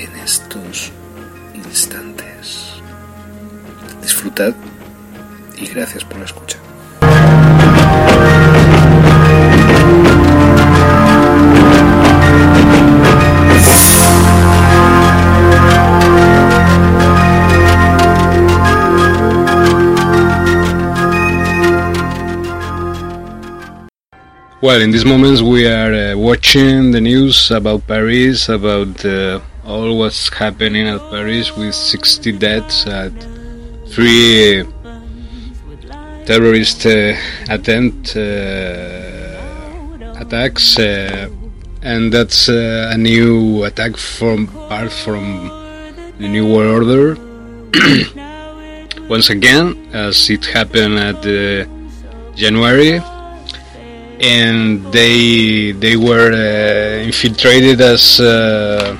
en estos instantes. Disfrutad y gracias por la escucha. Well, in these moments we are uh, watching the news about Paris, about uh, all what's happening at Paris with 60 deaths at three terrorist uh, attempt uh, attacks, uh, and that's uh, a new attack from part from the New World Order. Once again, as it happened at January and they they were uh, infiltrated as uh,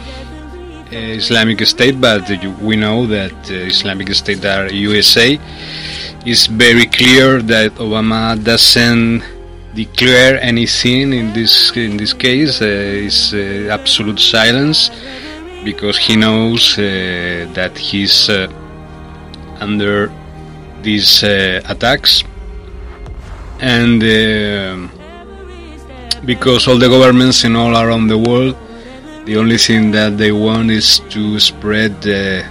Islamic State, but we know that uh, Islamic State are USA. It's very clear that Obama doesn't declare anything in this in this case. Uh, it's uh, absolute silence because he knows uh, that he's under these attacks and because all the governments in all around the world, the only thing that they want is to spread the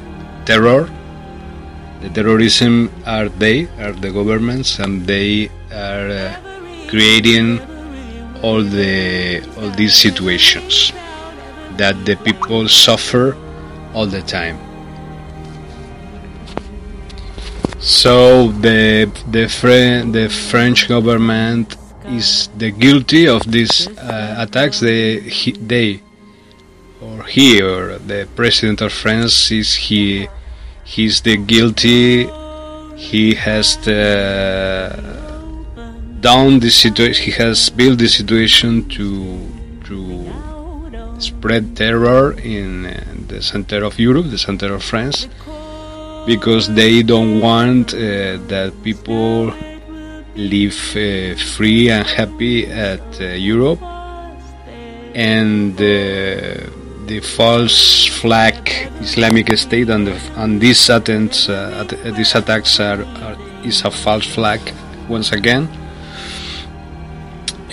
terror. The terrorism are they, are the governments, and they are uh, creating all the all these situations that the people suffer all the time. So the the Fre- the French government is the guilty of these uh, attacks. They, he, they, or he, or the president of France is he. He's the guilty. He has the, down the situation. He has built the situation to to spread terror in uh, the center of Europe, the center of France, because they don't want uh, that people live uh, free and happy at uh, Europe, and uh, the false flag Islamic State and, the, and these attempts, uh, these attacks are, are, is a false flag once again.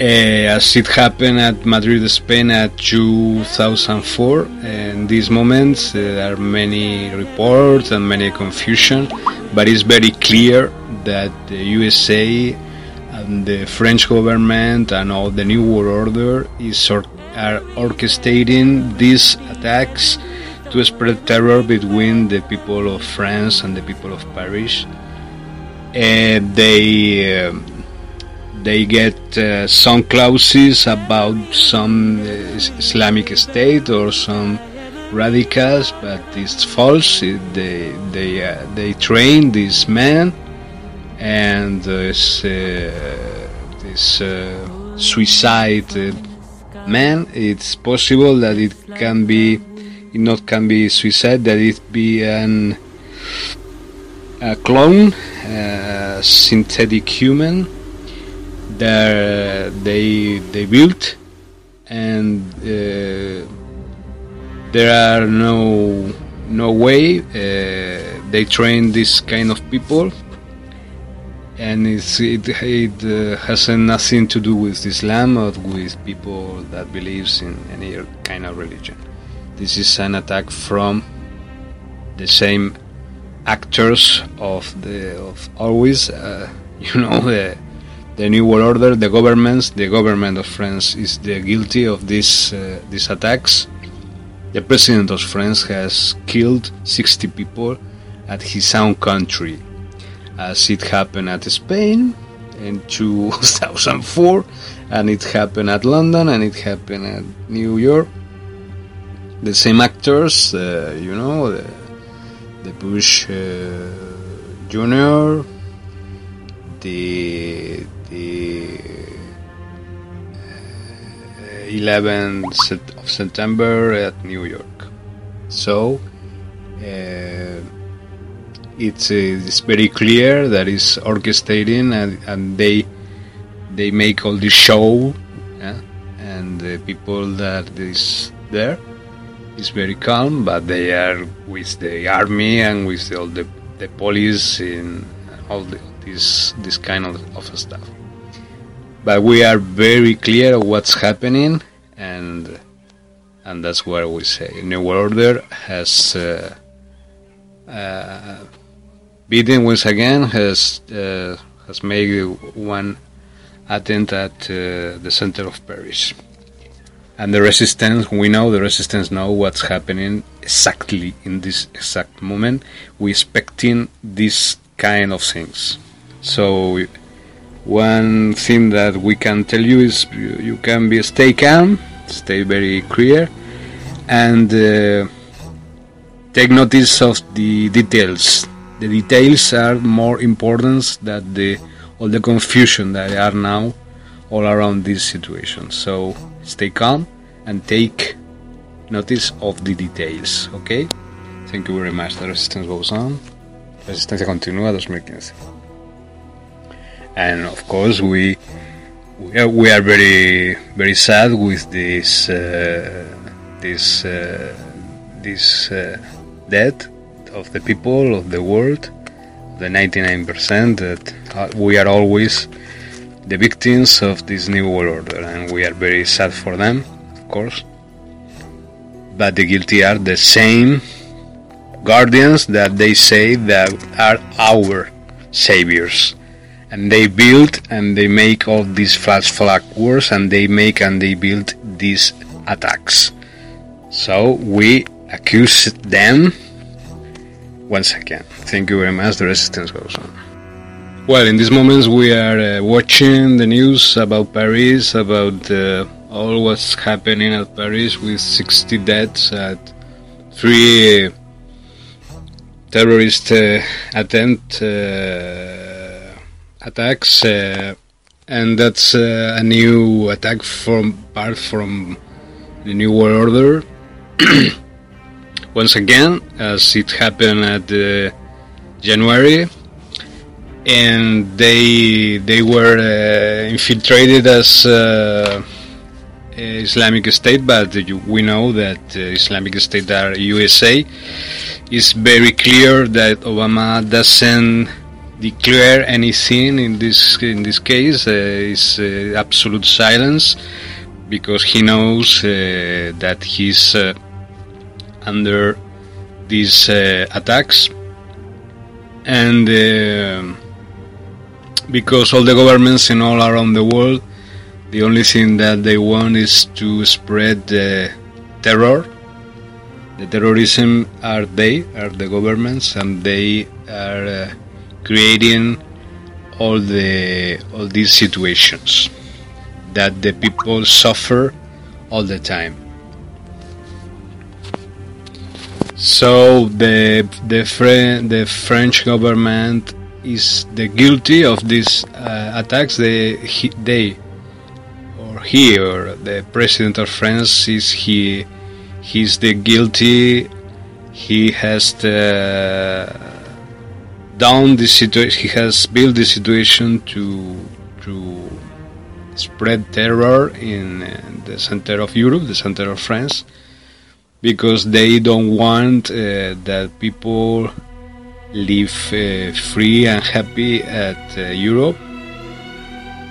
Uh, as it happened at Madrid, Spain at 2004. In these moments, uh, there are many reports and many confusion, but it's very clear that the USA and the French government and all the New World Order is or, are orchestrating these attacks to spread terror between the people of France and the people of Paris. And they uh, they get uh, some clauses about some uh, Islamic State or some radicals, but it's false. It, they they uh, they train these men and this uh, this uh, suicide man it's possible that it can be it not can be suicide that it be an a clone a synthetic human that they they built and uh, there are no no way uh, they train this kind of people and it, it uh, has nothing to do with Islam or with people that believes in any kind of religion. This is an attack from the same actors of the of always, uh, you know, the the new world order, the governments, the government of France is the guilty of these uh, these attacks. The president of France has killed 60 people at his own country as it happened at Spain in 2004, and it happened at London, and it happened at New York. The same actors, uh, you know, the, the Bush uh, Junior, the the 11th uh, of September at New York. So. Uh, it's, uh, it's very clear that it's orchestrating and, and they they make all this show yeah? and the people that is there is very calm but they are with the army and with all the, the police in all the, this this kind of, of stuff but we are very clear of what's happening and and that's what we say new order has uh, uh, beaten once again has uh, has made one attempt at uh, the center of Paris. And the resistance, we know the resistance know what's happening exactly in this exact moment. We're expecting this kind of things. So one thing that we can tell you is you, you can be stay calm, stay very clear, and uh, take notice of the details the details are more important than the all the confusion that are now all around this situation. So stay calm and take notice of the details. Okay? Thank you very much. The resistance goes on. Resistencia continúa 2015. And of course, we we are, we are very very sad with this uh, this uh, this uh, death of the people of the world, the 99% that we are always the victims of this new world order, and we are very sad for them, of course. But the guilty are the same guardians that they say that are our saviors. And they build and they make all these flash flag wars and they make and they build these attacks. So we accuse them once again. Thank you very much. The resistance goes on. Well, in these moments we are uh, watching the news about Paris, about uh, all what's happening at Paris with 60 deaths at three uh, terrorist uh, attempt uh, attacks, uh, and that's a new attack from part from the New World Order. once again, as it happened at uh, January, and they they were uh, infiltrated as uh, Islamic State, but we know that uh, Islamic State are USA. It's very clear that Obama doesn't declare anything in this in this case. Uh, it's uh, absolute silence because he knows that he's under these uh, attacks. And uh, because all the governments in all around the world the only thing that they want is to spread the terror. The terrorism are they are the governments and they are uh, creating all the all these situations that the people suffer all the time So the the Fre- the French government is the guilty of these uh, attacks. They he, they or he or the president of France is he he's the guilty. He has the, down the situation. He has built the situation to to spread terror in the center of Europe, the center of France because they don't want uh, that people live uh, free and happy at uh, Europe.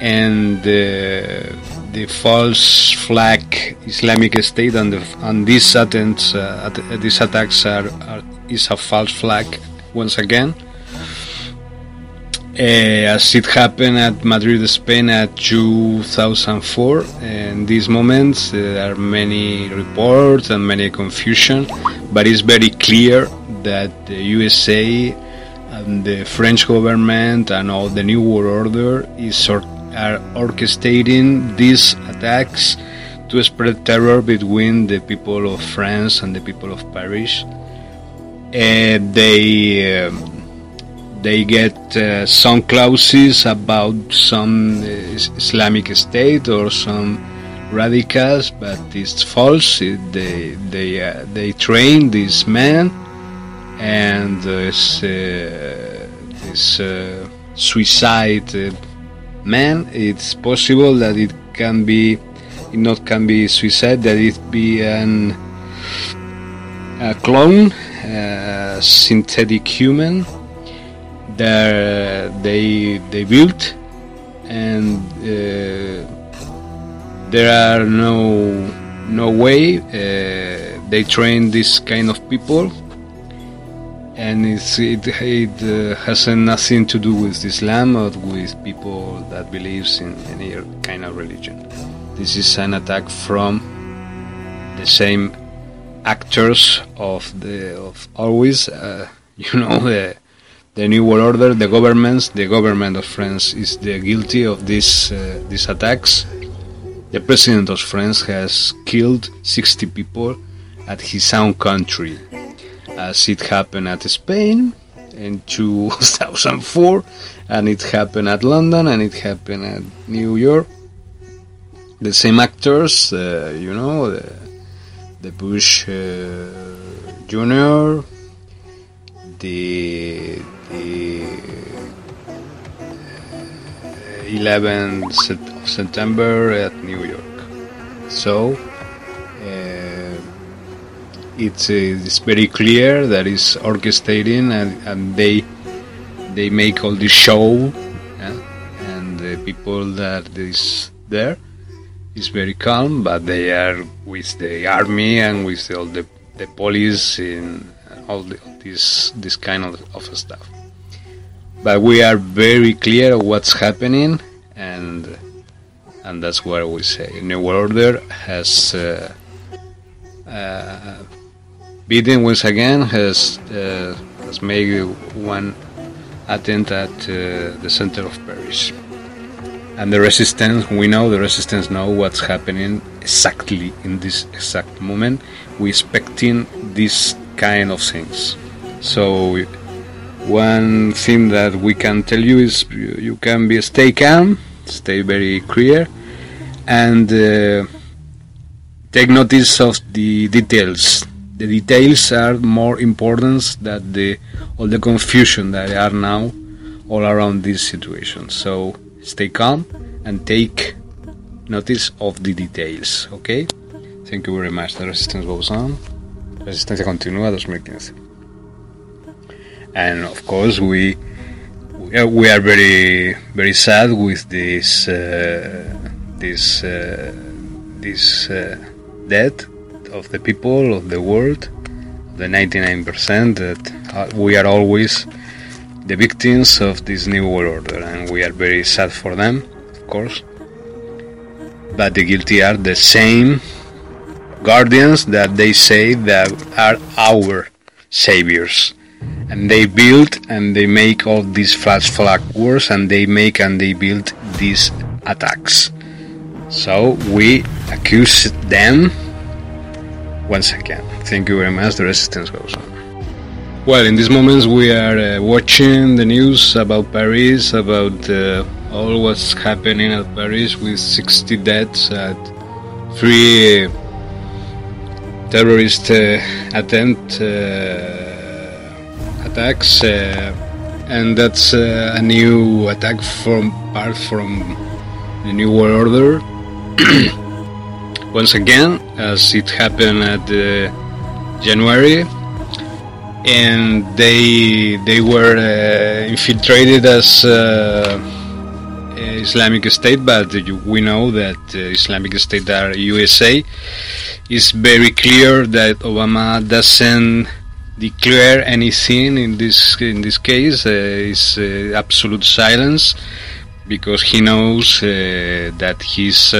And uh, the false flag Islamic State and, the, and these uh, these attacks are, are, is a false flag once again. Uh, as it happened at Madrid, Spain at 2004. In these moments, uh, there are many reports and many confusion, but it's very clear that the USA and the French government and all the New World Order is or- are orchestrating these attacks to spread terror between the people of France and the people of Paris. Uh, they um, they get uh, some clauses about some uh, Islamic State or some radicals, but it's false. It, they they uh, they train these men, and this this suicide man. It's possible that it can be, it not can be suicide. That it be an a clone, a synthetic human there they they built and uh, there are no no way uh, they train this kind of people and it's, it, it uh, has nothing to do with Islam or with people that believes in any kind of religion. This is an attack from the same actors of the of always, uh, you know, the the New World Order, the governments, the government of France is the guilty of these uh, these attacks. The president of France has killed 60 people at his own country, as it happened at Spain in 2004, and it happened at London, and it happened at New York. The same actors, uh, you know, the, the Bush uh, Junior, the the 11th of September at New York. So uh, it's, uh, it's very clear that it's orchestrating and, and they they make all this show yeah? and the people that is there is very calm but they are with the army and with all the, the police in all the, this this kind of, of stuff but we are very clear of what's happening and and that's what we say. New order has uh, uh, beaten once again has uh, has made one attempt at uh, the center of paris. And the resistance we know the resistance know what's happening exactly in this exact moment. We expecting this kind of things. So one thing that we can tell you is you, can be stay calm stay very clear and uh, take notice of the details. The details are more important than the all the confusion that are now all around this situation. So stay calm and take notice of the details okay? Thank you very much. The resistance goes on. Resistencia continúa 2015 and of course we we are very very sad with this uh, this uh, this uh, death of the people of the world the 99% that uh, we are always the victims of this new world order. And we are very sad for them of course. But the guilty are the same guardians that they say that are our saviors and they build and they make all these flash flag wars and they make and they build these attacks. So we accuse them once again. Thank you very much. The resistance goes on. Well in these moments we are uh, watching the news about paris about uh, all what's happening at paris with 60 deaths at three terrorist uh, attempt uh, attacks, uh, and that's uh, a new attack from part from the New World Order. Once again, as it happened at January, and they they were uh, infiltrated as uh, Islamic State, but we know that uh, Islamic State are USA. It's very clear that Obama doesn't declare anything in this in this case. Uh, it's uh, absolute silence because he knows uh, that he's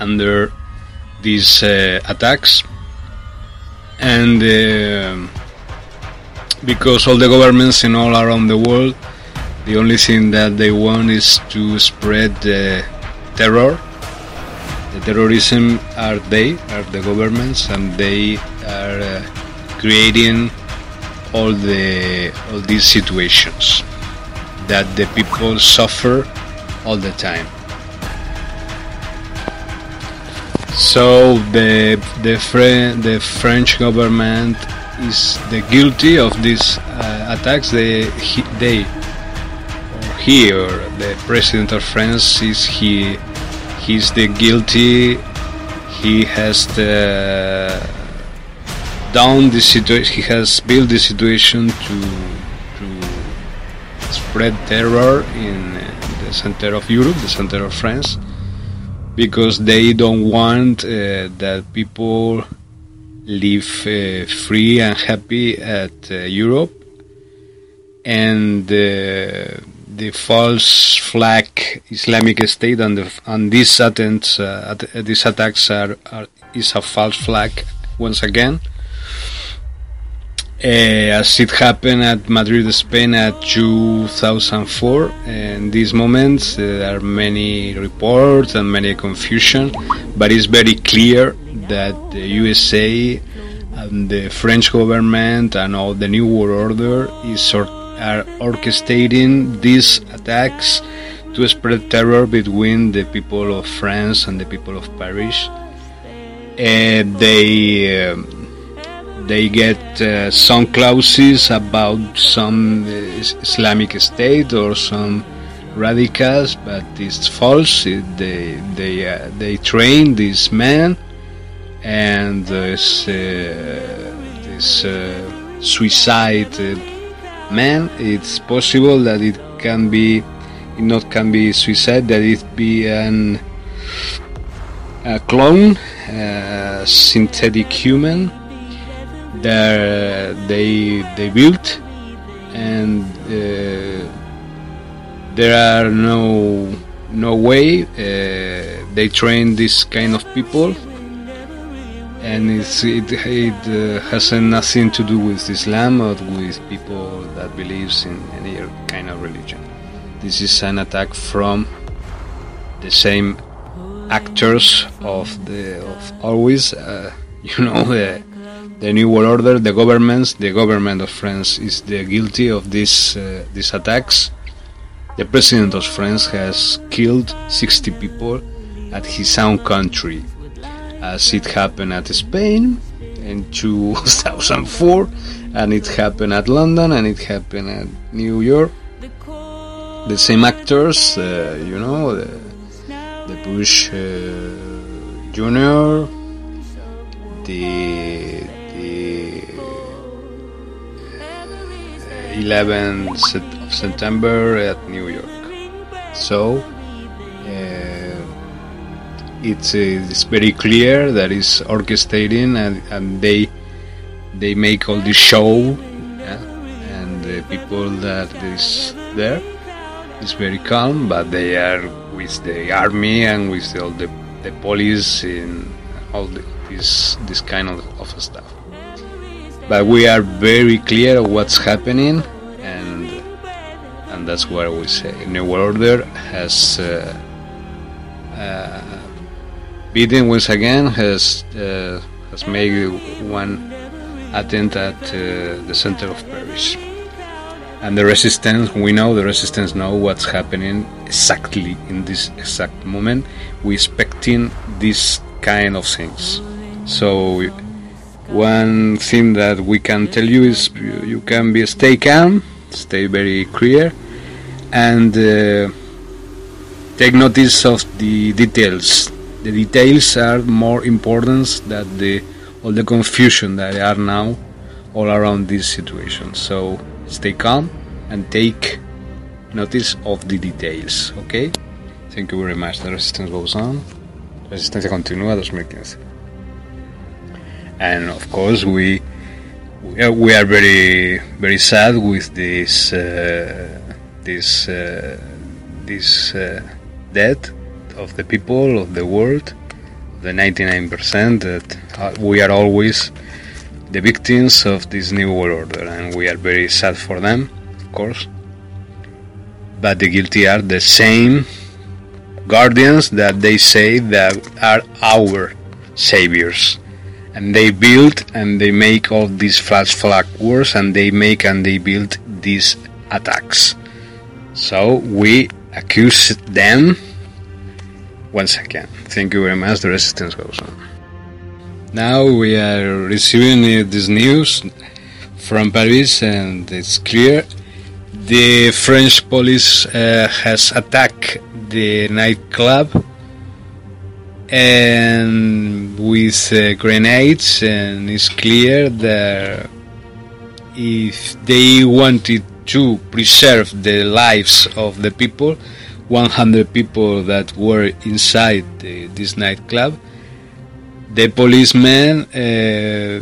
under these attacks and because all the governments in all around the world the only thing that they want is to spread terror the terrorism are they are the governments and they are uh, creating all the all these situations that the people suffer all the time so the the, Fre- the French government is the guilty of these uh, attacks. They, he, they, or he, or the president of France is he, he's the guilty. He has the down the situation. He has built the situation to to spread terror in the center of Europe, the center of France, because they don't want uh, that people live uh, free and happy at uh, Europe, and uh, the false flag Islamic State and, the, and these attempts, uh, these attacks are, are, is a false flag once again. Uh, as it happened at Madrid, Spain at 2004. In these moments, uh, there are many reports and many confusion, but it's very clear that the USA and the French government and all the New World Order is or, are orchestrating these attacks to spread terror between the people of France and the people of Paris. And they. They get uh, some clauses about some uh, Islamic State or some radicals, but it's false. They they uh, they train these men, and this uh, this uh, suicide man. It's possible that it can be, it not can be suicide. That it be an a clone, a synthetic human there they they built and uh, there are no no way uh, they train this kind of people and it, it uh, has nothing to do with Islam or with people that believes in any kind of religion. This is an attack from the same actors of the of always, uh, you know, the the New World Order, the governments, the government of France is the guilty of these uh, these attacks. The president of France has killed 60 people at his own country, as it happened at Spain in 2004, and it happened at London, and it happened at New York. The same actors, uh, you know, the, the Bush uh, Junior, the 11th of September at New York. So uh, it's, uh, it's very clear that it's orchestrating and, and they they make all this show yeah? and the people that is there is very calm but they are with the army and with all the, the police in all the, this this kind of, of stuff but we are very clear of what's happening and and that's what we say. New order has uh, uh, beaten once again has uh, has made one attempt at uh, the center of paris. And the resistance we know the resistance know what's happening exactly in this exact moment. We expecting this kind of things. So one thing that we can tell you is you, can be stay calm, stay very clear, and uh, take notice of the details. The details are more important than the all the confusion that are now all around this situation. So stay calm and take notice of the details, okay? Thank you very much. The resistance goes on. Resistencia continúa 2015. And of course, we we are very very sad with this uh, this uh, this uh, death of the people of the world, the 99% that uh, we are always the victims of this new world order, and we are very sad for them, of course. But the guilty are the same guardians that they say that are our saviors. And they build and they make all these flash flag wars and they make and they build these attacks. So we accuse them once again. Thank you very much. The resistance goes on. Now we are receiving this news from Paris, and it's clear the French police uh, has attacked the nightclub and with uh, grenades, and it's clear that if they wanted to preserve the lives of the people, 100 people that were inside the, this nightclub, the policemen uh,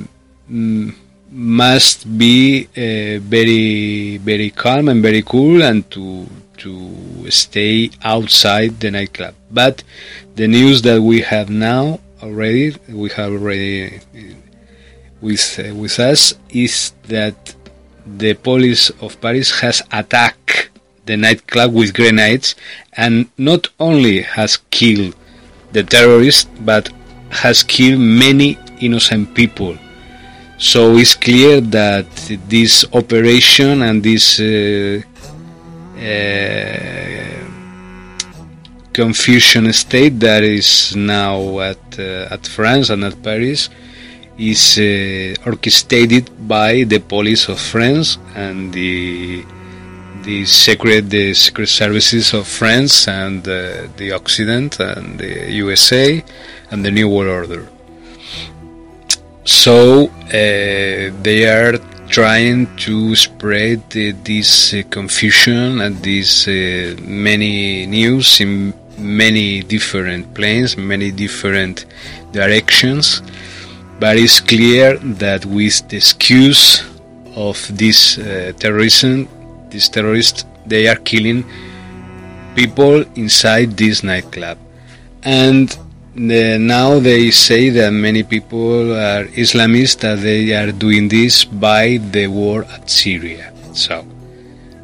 must be uh, very very calm and very cool and to to stay outside the nightclub. But the news that we have now already we have already with uh, with us is that the police of Paris has attacked the nightclub with grenades and not only has killed the terrorists but has killed many innocent people. So it's clear that this operation and this uh, uh, confusion state that is now at uh, at France and at Paris is uh, orchestrated by the police of France and the the secret the secret services of France and uh, the Occident and the USA and the New World Order. So uh, they are trying to spread uh, this uh, confusion and this uh, many news in many different planes, many different directions. But it's clear that with the excuse of this uh, terrorism, these terrorists, they are killing people inside this nightclub. And the, now they say that many people are Islamists that they are doing this by the war at Syria. So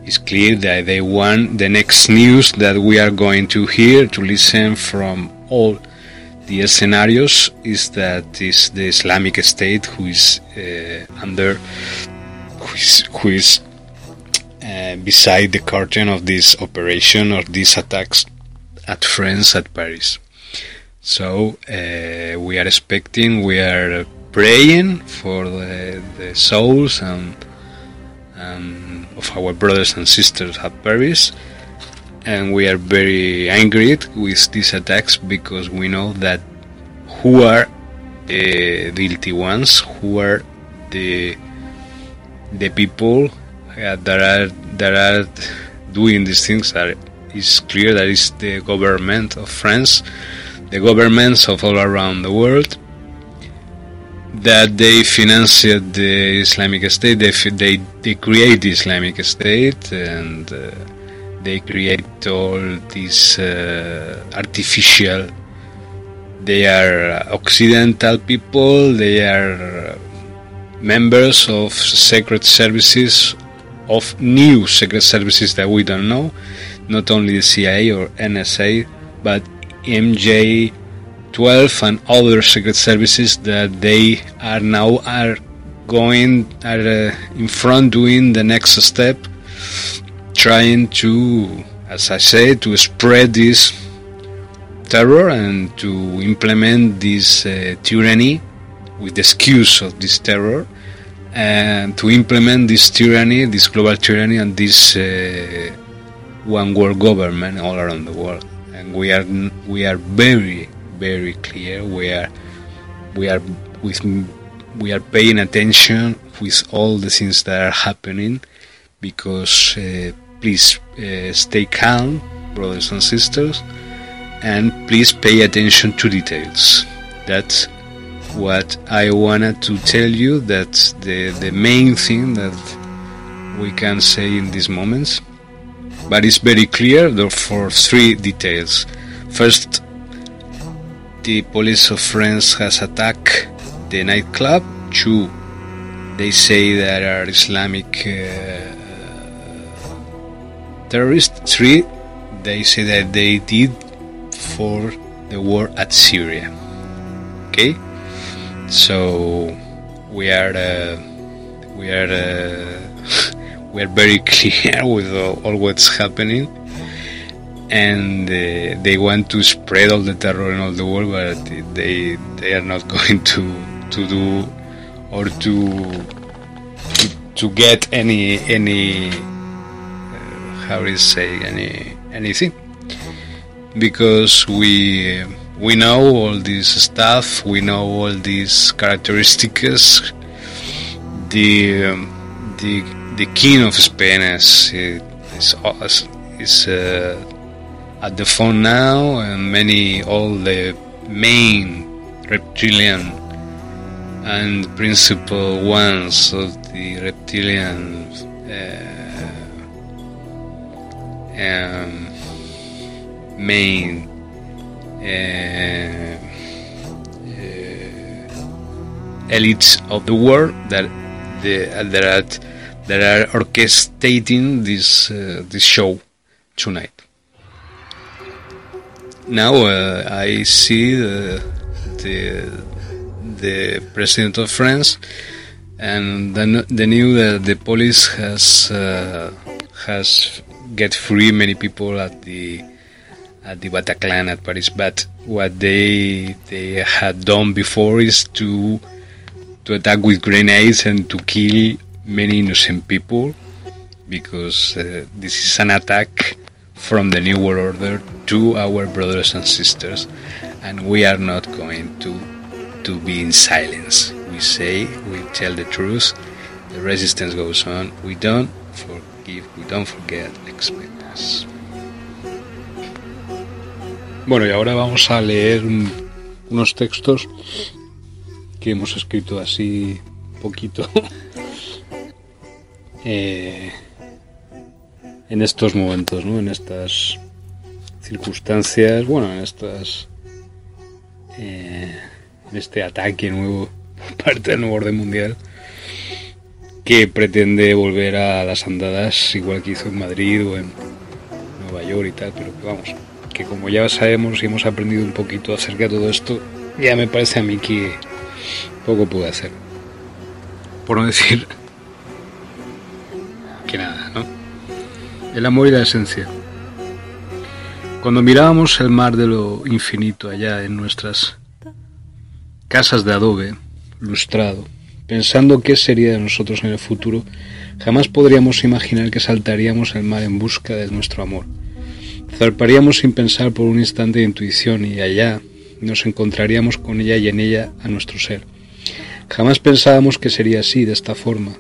it's clear that they want the next news that we are going to hear to listen from all the scenarios is that is the Islamic State who is uh, under who is, who is uh, beside the curtain of this operation or these attacks at France at Paris. So uh, we are expecting, we are praying for the, the souls and, and of our brothers and sisters at Paris, and we are very angry with these attacks because we know that who are the guilty ones, who are the the people uh, that are that are doing these things. That is clear that it's the government of France the governments of all around the world that they financed the Islamic State. They they, they create the Islamic State and uh, they create all these uh, artificial. They are Occidental people. They are members of secret services, of new secret services that we don't know, not only the CIA or NSA, but MJ12 and other secret services that they are now are going are uh, in front doing the next step trying to as I say to spread this terror and to implement this uh, tyranny with the excuse of this terror and to implement this tyranny this global tyranny and this uh, one world government all around the world. And we are we are very very clear we are we are with we are paying attention with all the things that are happening because uh, please uh, stay calm, brothers and sisters, and please pay attention to details. That's what I wanted to tell you. That's the, the main thing that we can say in these moments. But it's very clear for three details. First, the police of France has attacked the nightclub. Two, they say that are Islamic uh, terrorists. Three, they say that they did for the war at Syria. Okay, so we are uh, we are uh, we are very clear with all, all what's happening and uh, they want to spread all the terror in all the world, but they they are not going to to do or to to, to get any any uh, how do you say any anything because we we know all this stuff, we know all these characteristics. The um, the the king of Spain is is is. Uh, at the phone now, and many all the main reptilian and principal ones of the reptilian uh, um, main uh, uh, elites of the world that the, that are that are orchestrating this uh, this show tonight now uh, I see the, the, the president of France, and the, the new uh, the police has uh, has get free many people at the at the Bataclan at Paris. But what they they had done before is to to attack with grenades and to kill many innocent people because uh, this is an attack from the New World Order to our brothers and sisters, and we are not going to to be in silence. We say, we tell the truth. The resistance goes on. We don't forgive. We don't forget. Expect us. Bueno, y ahora vamos a leer un, unos textos que hemos escrito así poquito. eh, en estos momentos, ¿no? En estas circunstancias, bueno, en estas... Eh, en este ataque nuevo parte del nuevo orden mundial que pretende volver a las andadas igual que hizo en Madrid o en Nueva York y tal, pero que vamos, que como ya sabemos y hemos aprendido un poquito acerca de todo esto, ya me parece a mí que poco puede hacer. Por no decir que nada, ¿no? El amor y la esencia. Cuando mirábamos el mar de lo infinito allá en nuestras casas de adobe, lustrado, pensando qué sería de nosotros en el futuro, jamás podríamos imaginar que saltaríamos el mar en busca de nuestro amor. Zarparíamos sin pensar por un instante de intuición y allá nos encontraríamos con ella y en ella a nuestro ser. Jamás pensábamos que sería así, de esta forma.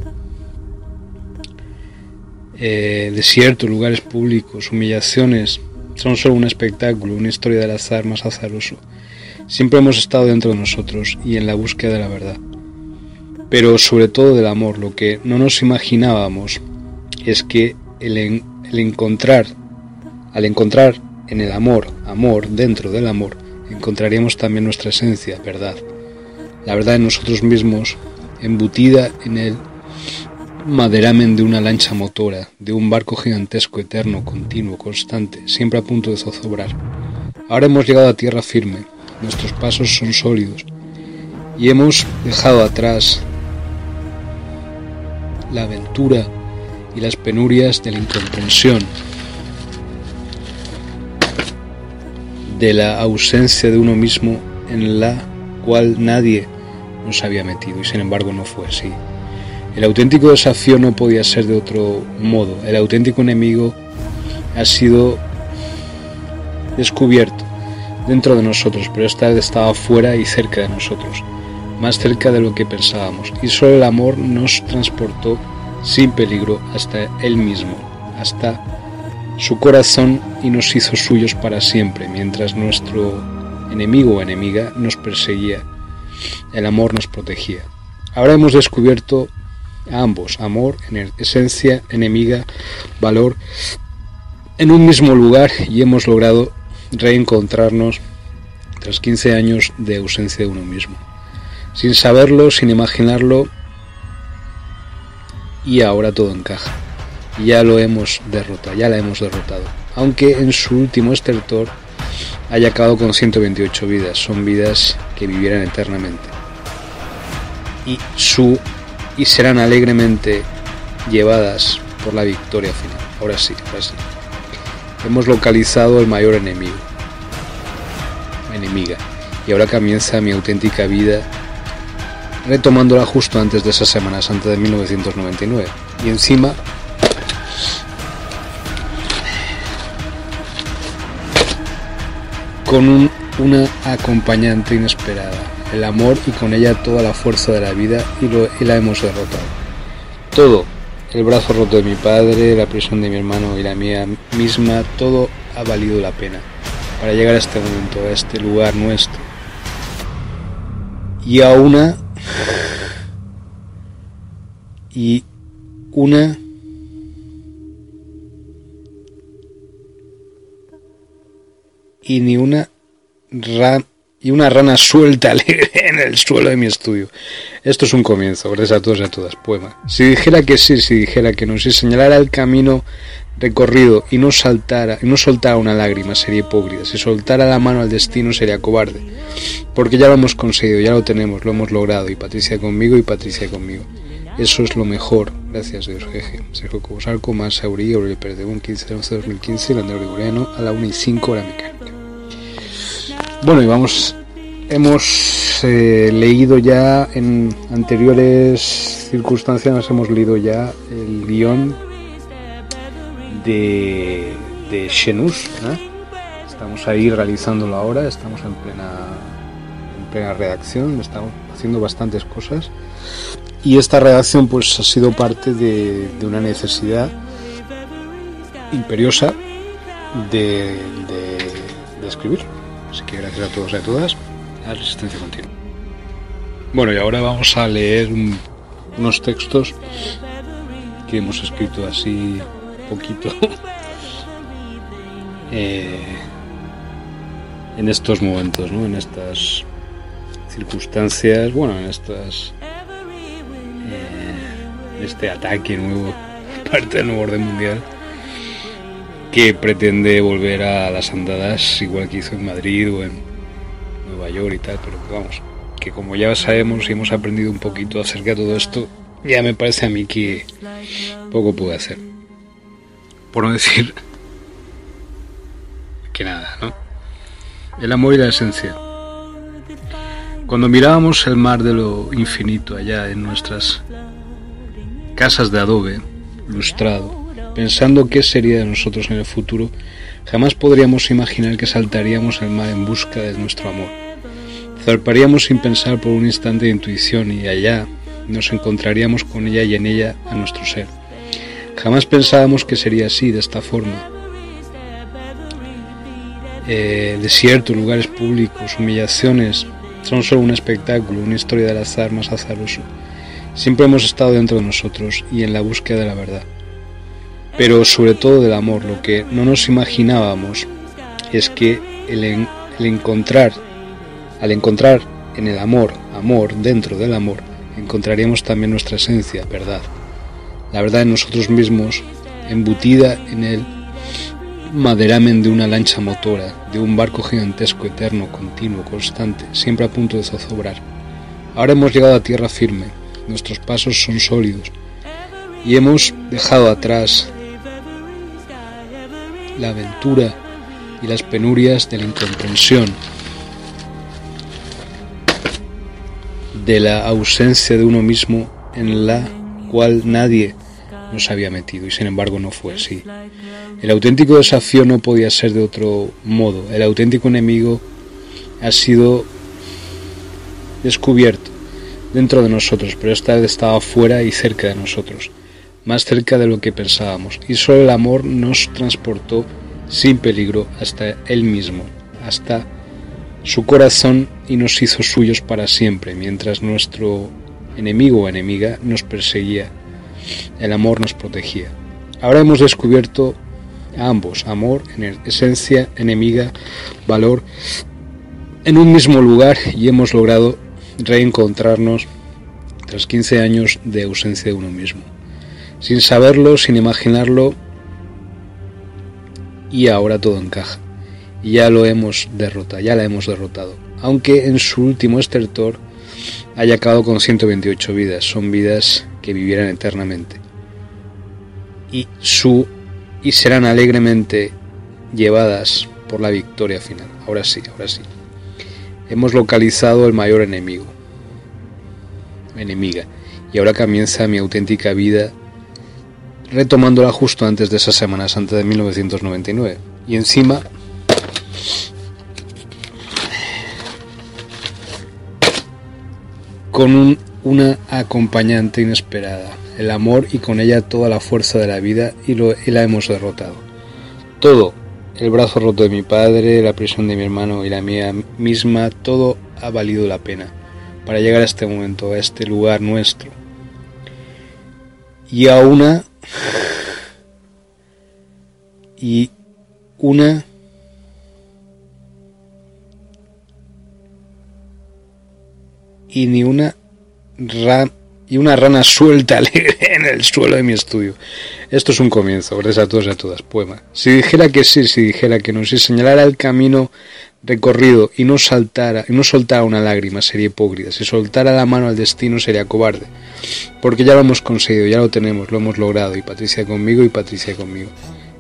Eh, desiertos, lugares públicos, humillaciones, son solo un espectáculo, una historia del azar más azaroso. Siempre hemos estado dentro de nosotros y en la búsqueda de la verdad. Pero sobre todo del amor, lo que no nos imaginábamos es que el, el encontrar, al encontrar en el amor, amor dentro del amor, encontraríamos también nuestra esencia, verdad. La verdad en nosotros mismos, embutida en el maderamen de una lancha motora, de un barco gigantesco, eterno, continuo, constante, siempre a punto de zozobrar. Ahora hemos llegado a tierra firme, nuestros pasos son sólidos y hemos dejado atrás la aventura y las penurias de la incomprensión, de la ausencia de uno mismo en la cual nadie nos había metido y sin embargo no fue así. El auténtico desafío no podía ser de otro modo. El auténtico enemigo ha sido descubierto dentro de nosotros, pero esta vez estaba fuera y cerca de nosotros. más cerca de lo que pensábamos, y solo el amor nos transportó sin peligro hasta él mismo, hasta su corazón y nos hizo suyos para siempre, mientras nuestro enemigo o enemiga nos perseguía. El amor nos protegía. Ahora hemos descubierto ambos, amor, esencia, enemiga, valor, en un mismo lugar y hemos logrado reencontrarnos tras 15 años de ausencia de uno mismo. Sin saberlo, sin imaginarlo, y ahora todo encaja. Ya lo hemos derrotado, ya la hemos derrotado. Aunque en su último estertor haya acabado con 128 vidas, son vidas que vivieran eternamente. Y su y serán alegremente llevadas por la victoria final. Ahora sí, ahora sí. Hemos localizado el mayor enemigo, enemiga, y ahora comienza mi auténtica vida retomándola justo antes de esa Semana Santa de 1999. Y encima con una acompañante inesperada, el amor y con ella toda la fuerza de la vida y, lo, y la hemos derrotado. Todo, el brazo roto de mi padre, la prisión de mi hermano y la mía misma, todo ha valido la pena para llegar a este momento, a este lugar nuestro. Y a una y una y ni una y una rana suelta en el suelo de mi estudio. Esto es un comienzo, gracias a todos y a todas. Poema. Si dijera que sí, si dijera que no, si señalara el camino recorrido y no saltara, y no soltara una lágrima, sería hipócrita. Si soltara la mano al destino, sería cobarde. Porque ya lo hemos conseguido, ya lo tenemos, lo hemos logrado. Y Patricia conmigo y Patricia conmigo. Eso es lo mejor. Gracias Dios, jeje. Sergio Cobosarco, más Saurí, Aurelio un 15 de 11 de 2015, Landero Gregoriano, a la 1 y 5 hora mecánica. Bueno, y vamos. Hemos eh, leído ya en anteriores circunstancias, hemos leído ya el guion de, de Xenus. Estamos ahí realizándolo ahora, estamos en plena, en plena redacción, estamos haciendo bastantes cosas. Y esta redacción pues ha sido parte de, de una necesidad imperiosa de, de, de escribir. Así que gracias a todos y a todas. La resistencia continua. Bueno, y ahora vamos a leer unos textos que hemos escrito así poquito eh, en estos momentos, ¿no? en estas circunstancias, bueno, en estas eh, este ataque nuevo, parte del nuevo orden mundial que pretende volver a las andadas igual que hizo en Madrid o en Nueva York y tal, pero vamos, que como ya sabemos y hemos aprendido un poquito acerca de todo esto, ya me parece a mí que poco puede hacer. Por no decir que nada, ¿no? El amor y la esencia. Cuando mirábamos el mar de lo infinito allá en nuestras casas de adobe, lustrado, Pensando qué sería de nosotros en el futuro, jamás podríamos imaginar que saltaríamos el mar en busca de nuestro amor. Zarparíamos sin pensar por un instante de intuición y allá nos encontraríamos con ella y en ella a nuestro ser. Jamás pensábamos que sería así, de esta forma. Eh, desiertos, lugares públicos, humillaciones, son solo un espectáculo, una historia del azar más azaroso. Siempre hemos estado dentro de nosotros y en la búsqueda de la verdad pero sobre todo del amor. Lo que no nos imaginábamos es que el, encontrar, al encontrar en el amor, amor dentro del amor, encontraríamos también nuestra esencia, verdad. La verdad en nosotros mismos, embutida en el maderamen de una lancha motora, de un barco gigantesco, eterno, continuo, constante, siempre a punto de zozobrar. Ahora hemos llegado a tierra firme, nuestros pasos son sólidos y hemos dejado atrás la aventura y las penurias de la incomprensión, de la ausencia de uno mismo en la cual nadie nos había metido y sin embargo no fue así. El auténtico desafío no podía ser de otro modo. El auténtico enemigo ha sido descubierto dentro de nosotros, pero esta vez estaba fuera y cerca de nosotros, más cerca de lo que pensábamos, y solo el amor nos transportó sin peligro hasta él mismo, hasta su corazón y nos hizo suyos para siempre, mientras nuestro enemigo o enemiga nos perseguía, el amor nos protegía. Ahora hemos descubierto a ambos, amor, esencia, enemiga, valor, en un mismo lugar y hemos logrado reencontrarnos tras 15 años de ausencia de uno mismo. Sin saberlo, sin imaginarlo, y ahora todo encaja. Ya lo hemos derrotado, ya la hemos derrotado. Aunque en su último estertor haya acabado con 128 vidas, son vidas que vivieran eternamente. Y su y serán alegremente llevadas por la victoria final. Ahora sí, ahora sí. Hemos localizado el mayor enemigo, enemiga, y ahora comienza mi auténtica vida retomándola justo antes de esas semanas, antes de 1999. Y encima con una acompañante inesperada el amor y con ella toda la fuerza de la vida y, lo, y la hemos derrotado. Todo, el brazo roto de mi padre, la prisión de mi hermano y la mía misma, todo ha valido la pena para llegar a este momento, a este lugar nuestro. Y a una... Y una... Y ni una ran y una rana suelta en el suelo de mi estudio. Esto es un comienzo, gracias a todos y a todas. Poema. Si dijera que sí, si dijera que no, si señalara el camino recorrido y no saltara, y no soltara una lágrima, sería hipócrita. Si soltara la mano al destino, sería cobarde. Porque ya lo hemos conseguido, ya lo tenemos, lo hemos logrado. Y Patricia conmigo y Patricia conmigo.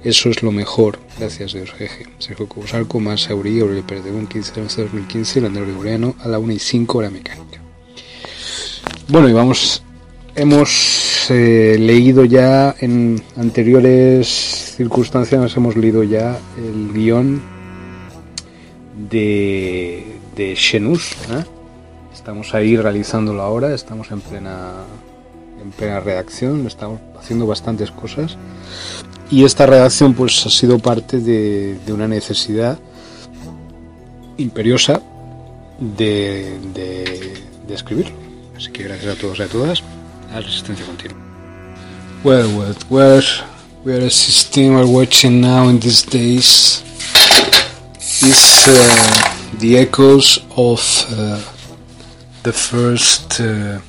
Eso es lo mejor. Gracias, Dios. Jeje. Sergio Cobosalco, más Aurelio, Aurelio Pérez de 15 de 2015, el Andrés Gregoriano, a la 1 y 5 hora mecánica. Bueno, y vamos, hemos eh, leído ya en anteriores circunstancias, hemos leído ya el guion de, de Xenus. ¿eh? Estamos ahí realizándolo ahora, estamos en plena, en plena redacción, estamos haciendo bastantes cosas. Y esta redacción pues ha sido parte de, de una necesidad imperiosa de, de, de escribirlo. Así que gracias a todos y a todas. A resistencia continua. Well, what we're, we are assisting or watching now in these days is uh, the echoes of uh, the first uh,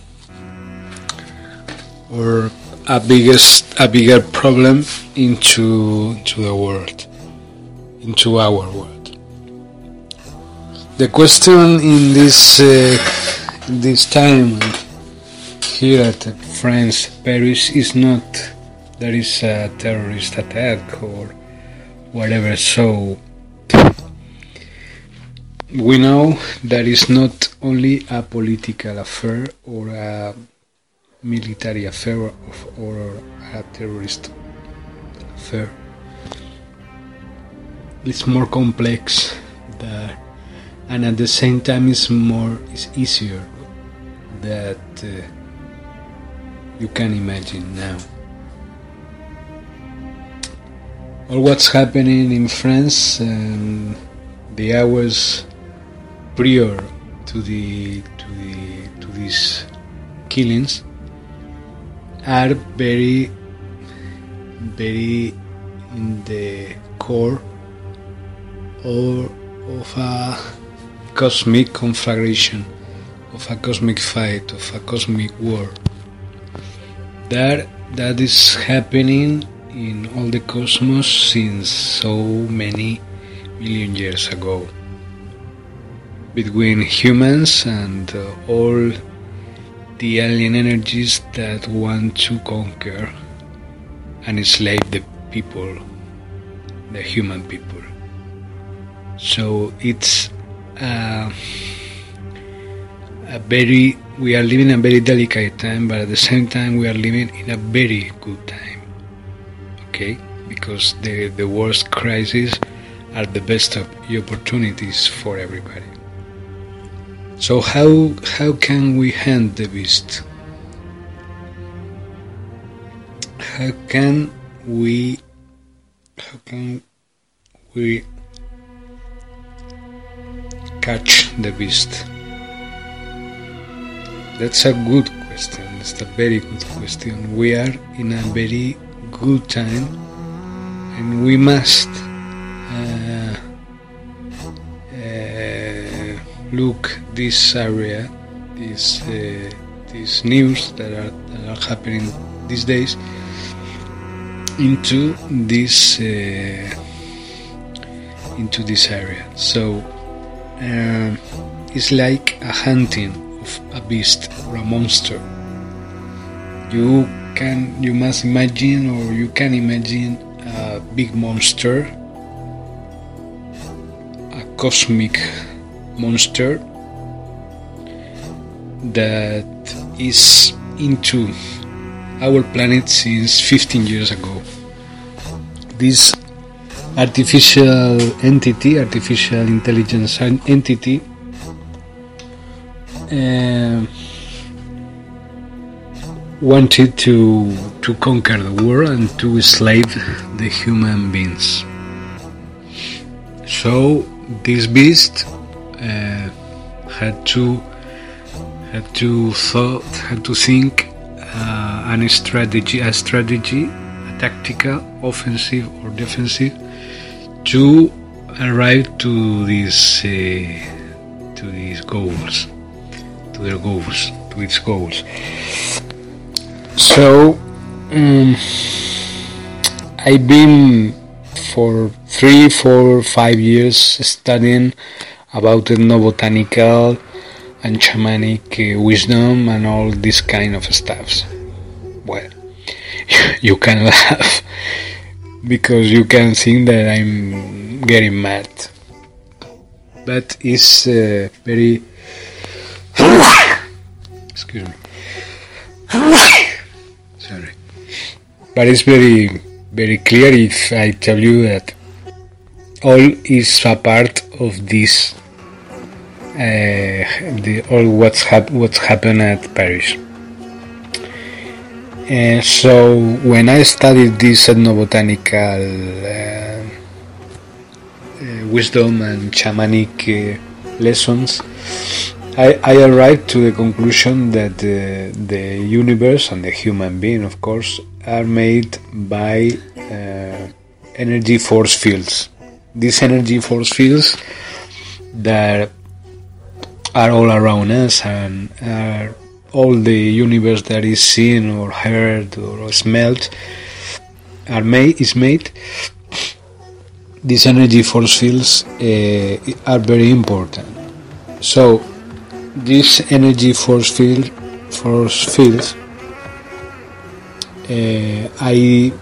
or a biggest a bigger problem into to the world into our world the question in this uh, this time here at France, Paris is not there is a terrorist attack or whatever. So we know that it's not only a political affair or a military affair of, or a terrorist affair. It's more complex that, and at the same time, it's more it's easier that uh, you can imagine now. All what's happening in France, and the hours prior to the to the to these killings are very very in the core or of a cosmic conflagration of a cosmic fight, of a cosmic war. That that is happening in all the cosmos since so many million years ago. Between humans and uh, all the alien energies that want to conquer and enslave the people, the human people. So it's uh, a very we are living a very delicate time but at the same time we are living in a very good time okay because the the worst crises are the best of opportunities for everybody So how how can we hand the beast? How can we how can we catch the beast? That's a good question. It's a very good question. We are in a very good time and we must uh, uh, look this area, this uh, these news that are, that are happening these days into this uh, into this area. So um, it's like a hunting of a beast or a monster. You can you must imagine or you can imagine a big monster, a cosmic monster that is into our planet since 15 years ago. This artificial entity, artificial intelligence entity, uh, wanted to to conquer the world and to enslave the human beings. So this beast had to had to thought had to think uh, an strategy a strategy a tactical offensive or defensive to arrive to these uh, to these goals to their goals to its goals. So um, I've been for three, four, five years studying about ethnobotanical and shamanic uh, wisdom and all this kind of stuffs. Well, you can laugh because you can think that I'm getting mad, but it's uh, very. Excuse me. Sorry. But it's very, very clear if I tell you that all is a part of this, the, all what's, hap- what's happened at Paris. And so when I studied this ethnobotanical uh, uh, wisdom and shamanic uh, lessons, I, I, arrived to the conclusion that uh, the universe and the human being, of course, are made by uh, energy force fields. These energy force fields that are all around us and are all the universe that is seen or heard or smelled are made is made. These energy force fields uh, are very important. So this energy force field force fields uh, I,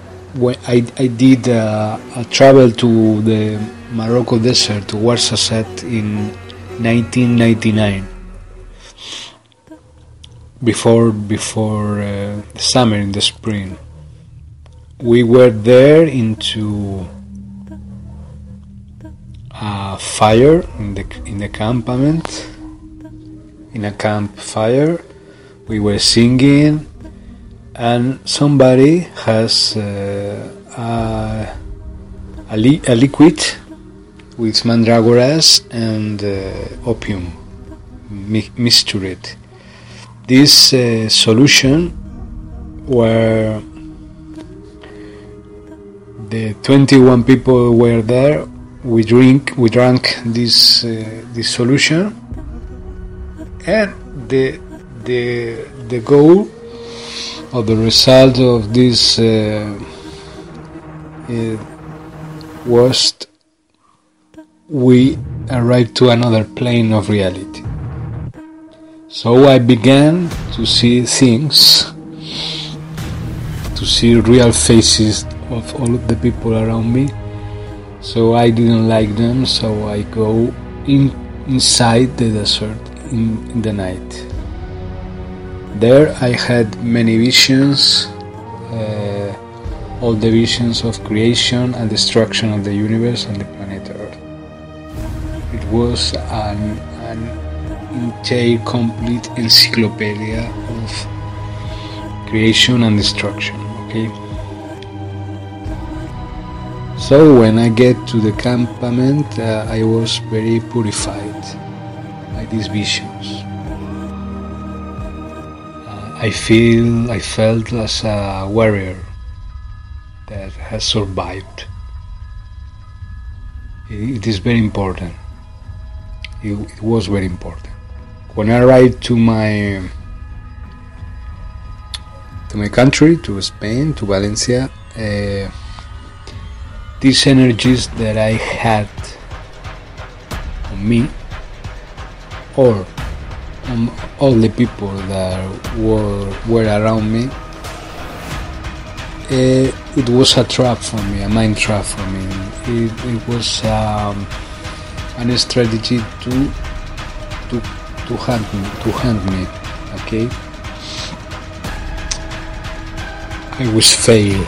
I, I did a, a, travel to the Morocco desert to Ouarzazate in 1999 before before uh, the summer in the spring we were there into a fire in the in the campament in a campfire. We were singing, and somebody has uh, a, a, li- a, liquid with mandragoras and uh, opium mi- mixtured. This uh, solution, where the 21 people were there, we drink, we drank this uh, this solution and the the the goal or the result of this uh, was we arrived to another plane of reality. So I began to see things, to see real faces of all of the people around me. So I didn't like them, so I go in inside the desert in, in the night. There I had many visions, uh, all the visions of creation and destruction of the universe and the planet was an, an entire complete encyclopedia of creation and destruction. Okay. So when I get to the campament, uh, I was very purified by these visions. Uh, I feel, I felt as a warrior that has survived. It is very important. It, it was very important. When I arrived to my to my country, to Spain, to Valencia. Uh, these energies that I had on me or on all the people that were, were around me uh, it was a trap for me a mind trap for me it, it was um, a strategy to to to me to hunt me okay I was failed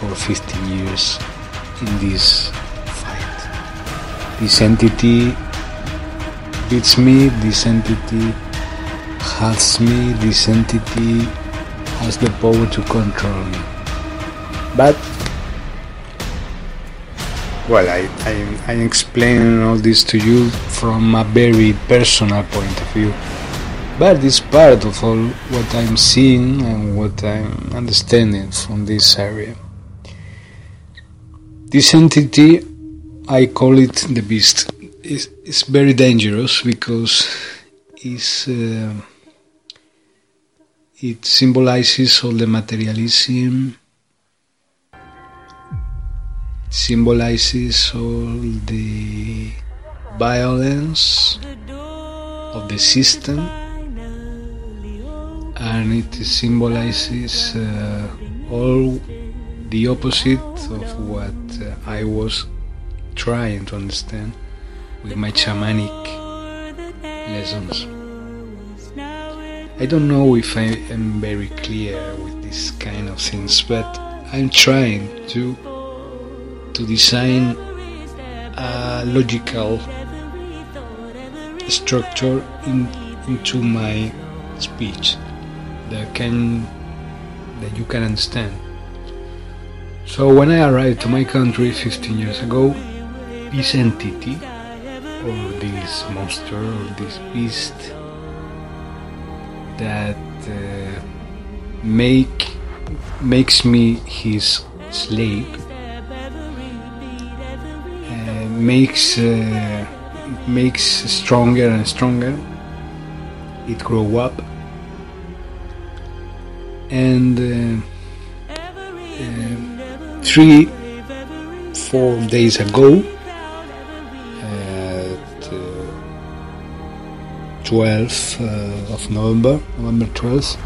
for 15 years in this fight. This entity beats me, this entity has me, this entity has the power to control me. But well, I, I, I'm explaining all this to you from a very personal point of view. But it's part of all what I'm seeing and what I'm understanding from this area. This entity, I call it the beast. It's, it's very dangerous because it's, uh, it symbolizes all the materialism, symbolizes all the violence of the system, and it symbolizes uh, all the opposite of what uh, I was trying to understand with my shamanic lessons. I don't know if I am very clear with this kind of things, but I'm trying to to design a logical structure in, into my speech that can that you can understand. So when I arrived to my country 15 years ago, this entity, or this monster, or this beast that uh, make makes me his slave, makes uh, makes stronger and stronger. It grow up and. Uh, uh, three, four days ago, at uh, 12th uh, of November, November 12th,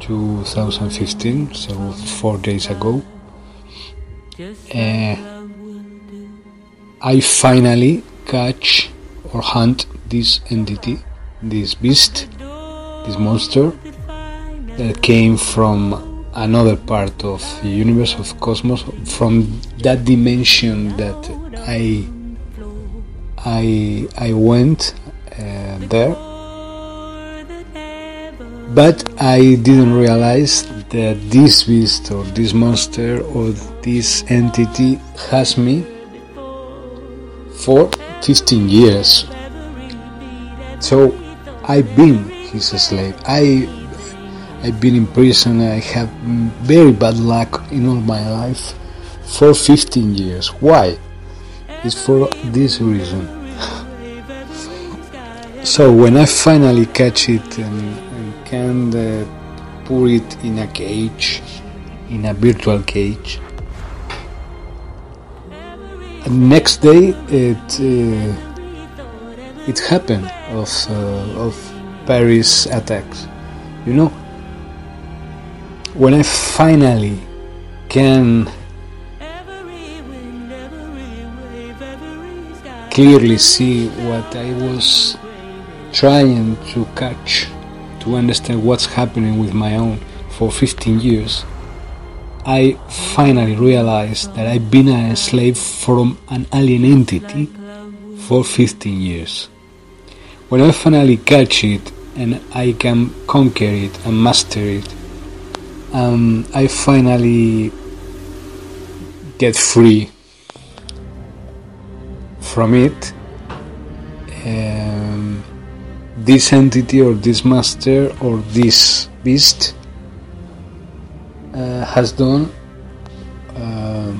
2015, so four days ago, uh, I finally catch or hunt this entity, this beast, this monster that came from another part of the universe of cosmos from that dimension that I I I went uh, there. But I didn't realize that this beast or this monster or this entity has me for 15 years so I've been his slave I I've been in prison. I have very bad luck in all my life for 15 years. Why? It's for this reason. so when I finally catch it and, and can uh, put it in a cage, in a virtual cage, next day it uh, it happened of uh, of Paris attacks. You know, when I finally can clearly see what I was trying to catch to understand what's happening with my own for 15 years, I finally realized that I've been a slave from an alien entity for 15 years. when I finally catch it and I can conquer it and master it, um, I finally get free from it. Um, this entity or this master or this beast uh, has done uh,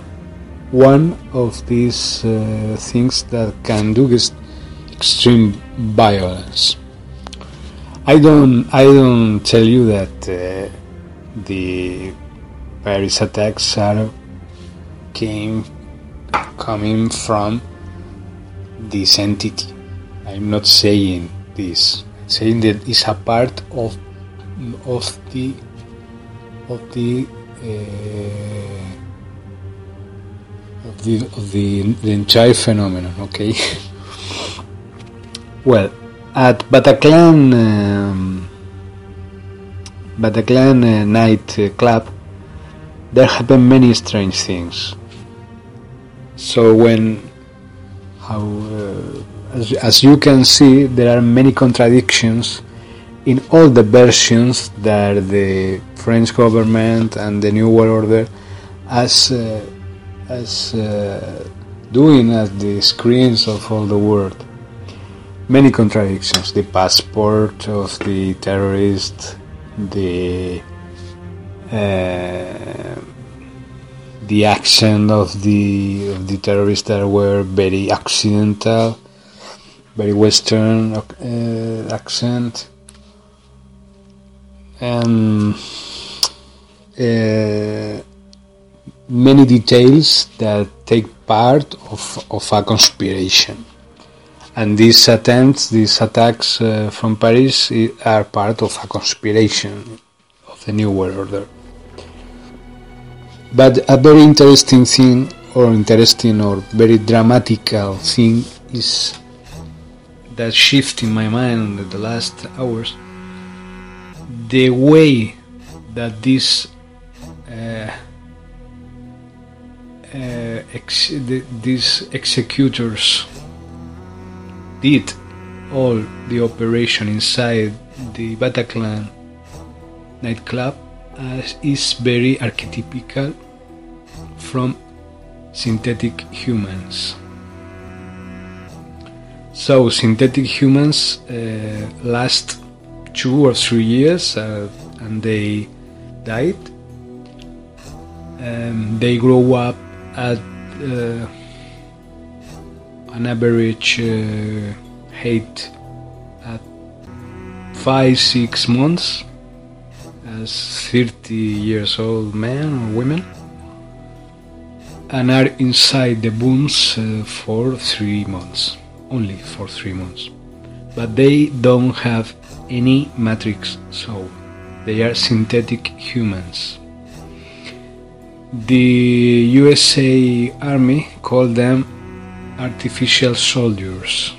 one of these uh, things that can do extreme violence. I don't I don't tell you that uh, the Paris attacks are came coming from this entity. I'm not saying this. Saying that it's a part of of the of the uh, of the of the, the entire phenomenon. Okay. well, at Bataclan um, Bataclan uh, night uh, club, there happen many strange things. So when how as, as you can see, there are many contradictions in all the versions that the French government and the New World Order as uh, as uh, doing at the screens of all the world. Many contradictions: the passport of the terrorist, the uh, the accent of the of the terrorists that were very accidental very Western uh, accent, and uh, many details that take part of, of a conspiration. And these attempts, these attacks uh, from Paris are part of a conspiration of the New World Order. But a very interesting thing, or interesting or very dramatical thing, is that shift in my mind in the last hours, the way that these uh, uh, ex- the, these executors did all the operation inside the Bataclan nightclub is very archetypical from synthetic humans. So synthetic humans uh, last two or three years uh, and they died. Um, they grow up at uh, an average uh, height at five six months as 30 years old men or women and are inside the bones uh, for three months only for three months. But they don't have any matrix, so they are synthetic humans. The USA Army called them artificial soldiers.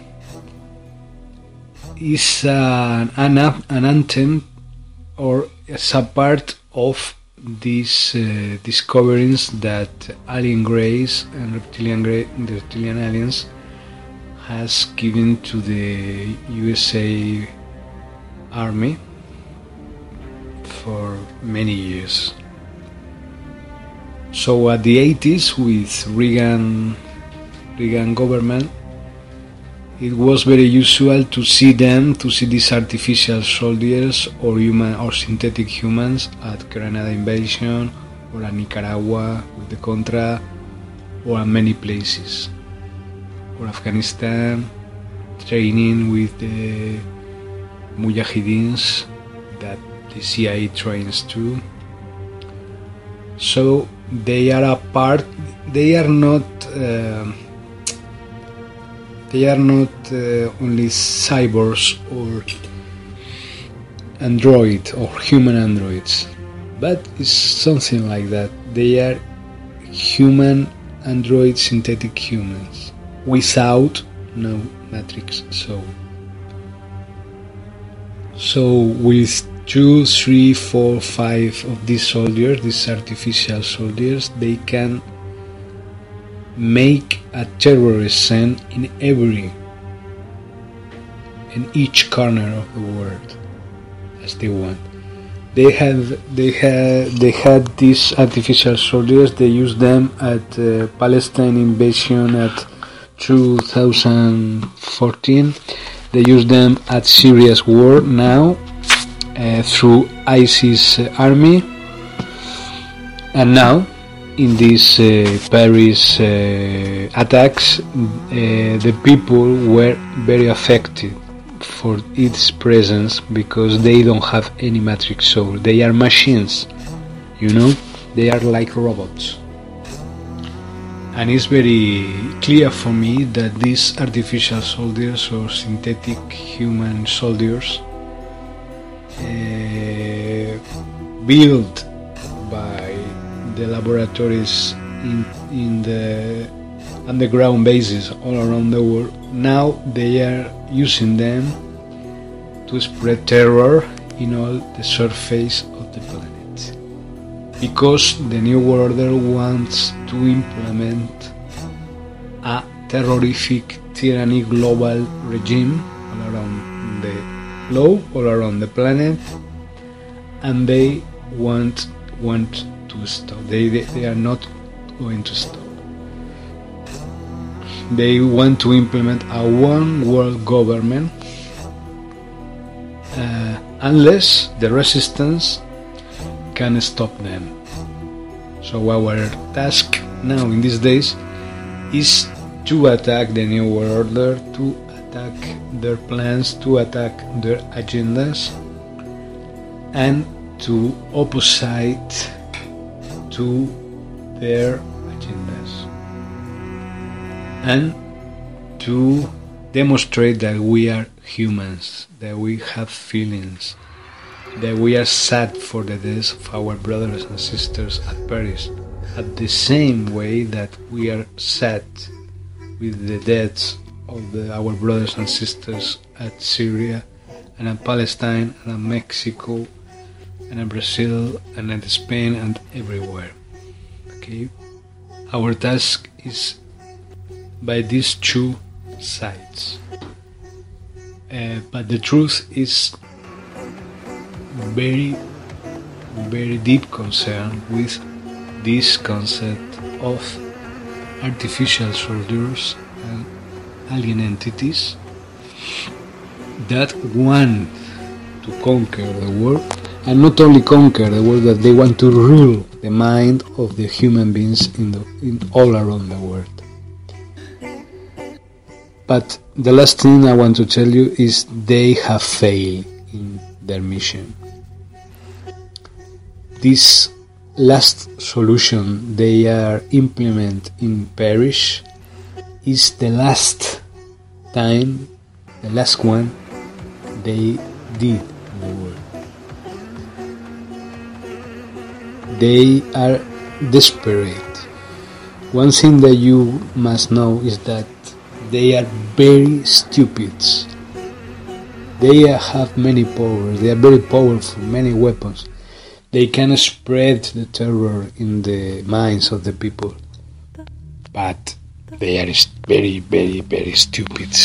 Is an, an, an anthem or as a part of these uh, discoveries that alien grays and reptilian, gray, reptilian aliens has given to the USA Army for many years. So at the 80s with Reagan Reagan government it was very usual to see them to see these artificial soldiers or human or synthetic humans at Grenada invasion or at Nicaragua with the Contra or at many places for Afghanistan, training with the Mujahideens that the CIA trains too. So they are a part. They are not. Uh, they are not uh, only cyborgs or android or human androids, but it's something like that. They are human android synthetic humans without no matrix so so with two three four five of these soldiers these artificial soldiers they can make a terrorist scene in every in each corner of the world as they want. They have they had they had these artificial soldiers. They used them at uh, Palestine invasion at 2014. They used them at Syria's war now uh, through ISIS army, and now in these uh, Paris uh, attacks, uh, the people were very affected for its presence because they don't have any matrix soul. They are machines, you know, they are like robots. And it's very clear for me that these artificial soldiers or synthetic human soldiers uh, built by the laboratories in, in the underground bases all around the world. Now they are using them to spread terror in all the surface of the planet. Because the New World Order wants to implement a terrorific tyranny global regime all around the globe, all around the planet, and they want want to stop. They, they, they are not going to stop. They want to implement a one world government uh, unless the resistance can stop them. So our task now in these days is to attack the new world order, to attack their plans, to attack their agendas, and to opposite to their agendas and to demonstrate that we are humans, that we have feelings, that we are sad for the deaths of our brothers and sisters at Paris, at the same way that we are sad with the deaths of the, our brothers and sisters at Syria and at Palestine and at Mexico and in Brazil and in Spain and everywhere. Okay, our task is by these two sides. Uh, but the truth is very, very deep concern with this concept of artificial soldiers and alien entities that want to conquer the world and not only conquer the world, but they want to rule the mind of the human beings in, the, in all around the world. But the last thing I want to tell you is they have failed in their mission. This last solution they are implement in Paris is the last time, the last one they did the. They are desperate. One thing that you must know is that they are very stupid. They have many powers. They are very powerful, many weapons. They can spread the terror in the minds of the people. But they are very, very, very stupid.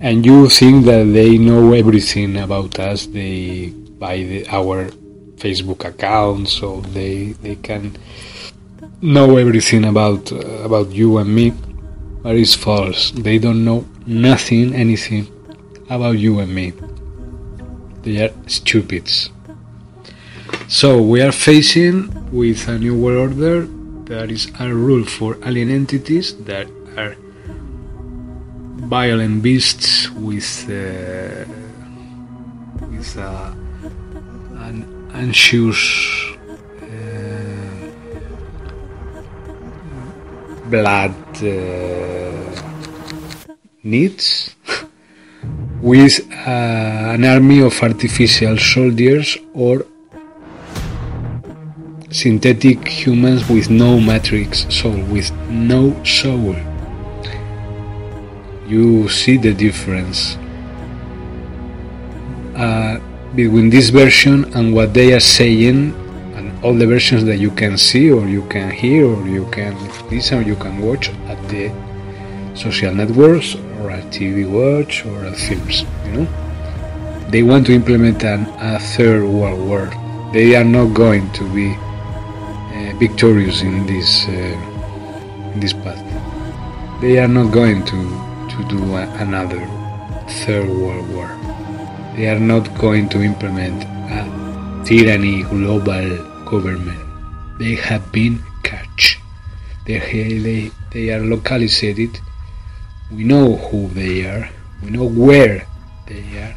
and you think that they know everything about us. They buy the, our Facebook account, so they they can know everything about uh, about you and me. But it's false. They don't know nothing, anything about you and me. They are stupids. So we are facing with a new world order that is a rule for alien entities that are violent beasts with uh, with uh, an anxious uh, blood uh, needs with uh, an army of artificial soldiers or synthetic humans with no matrix soul, with no soul. You see the difference uh, between this version and what they are saying, and all the versions that you can see, or you can hear, or you can listen, or you can watch at the social networks or a TV watch or a films. You know, they want to implement an, a third world war. They are not going to be victorious in this uh, in this path. They are not going to to do another third world war. They are not going to implement a tyranny global government. They have been catch. They, they, they are localized. We know who they are. We know where they are.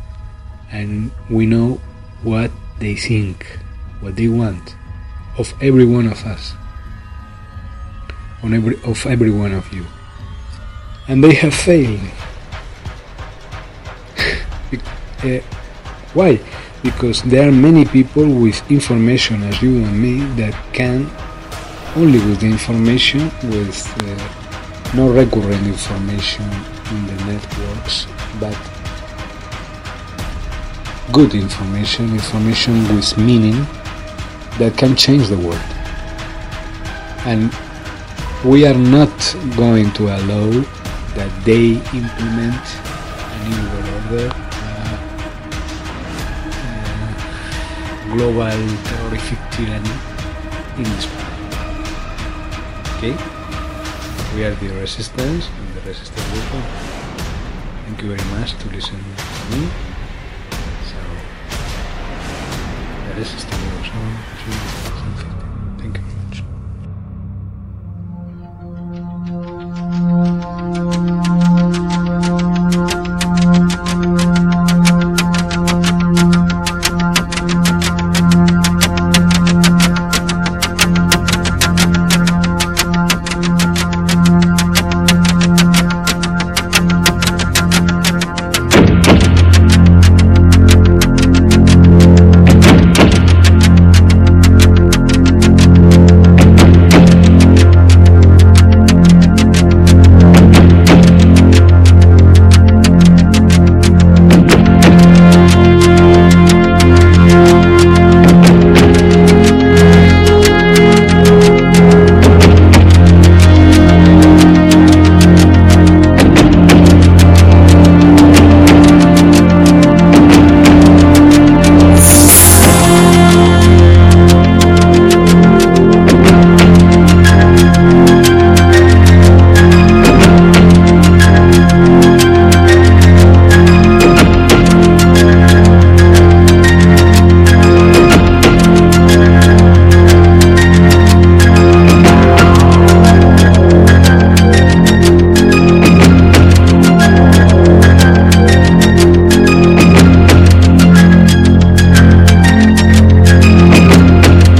And we know what they think, what they want of every one of us, on every, of every one of you. And they have failed. uh, why? Because there are many people with information as you and me that can only with the information, with uh, no recurrent information in the networks, but good information, information with meaning that can change the world. And we are not going to allow that they implement a new world order, uh, uh, global terrorific tyranny in this planet. Okay? We are the resistance and the resistance movement. Thank you very much to listen to me. So, the resistance on.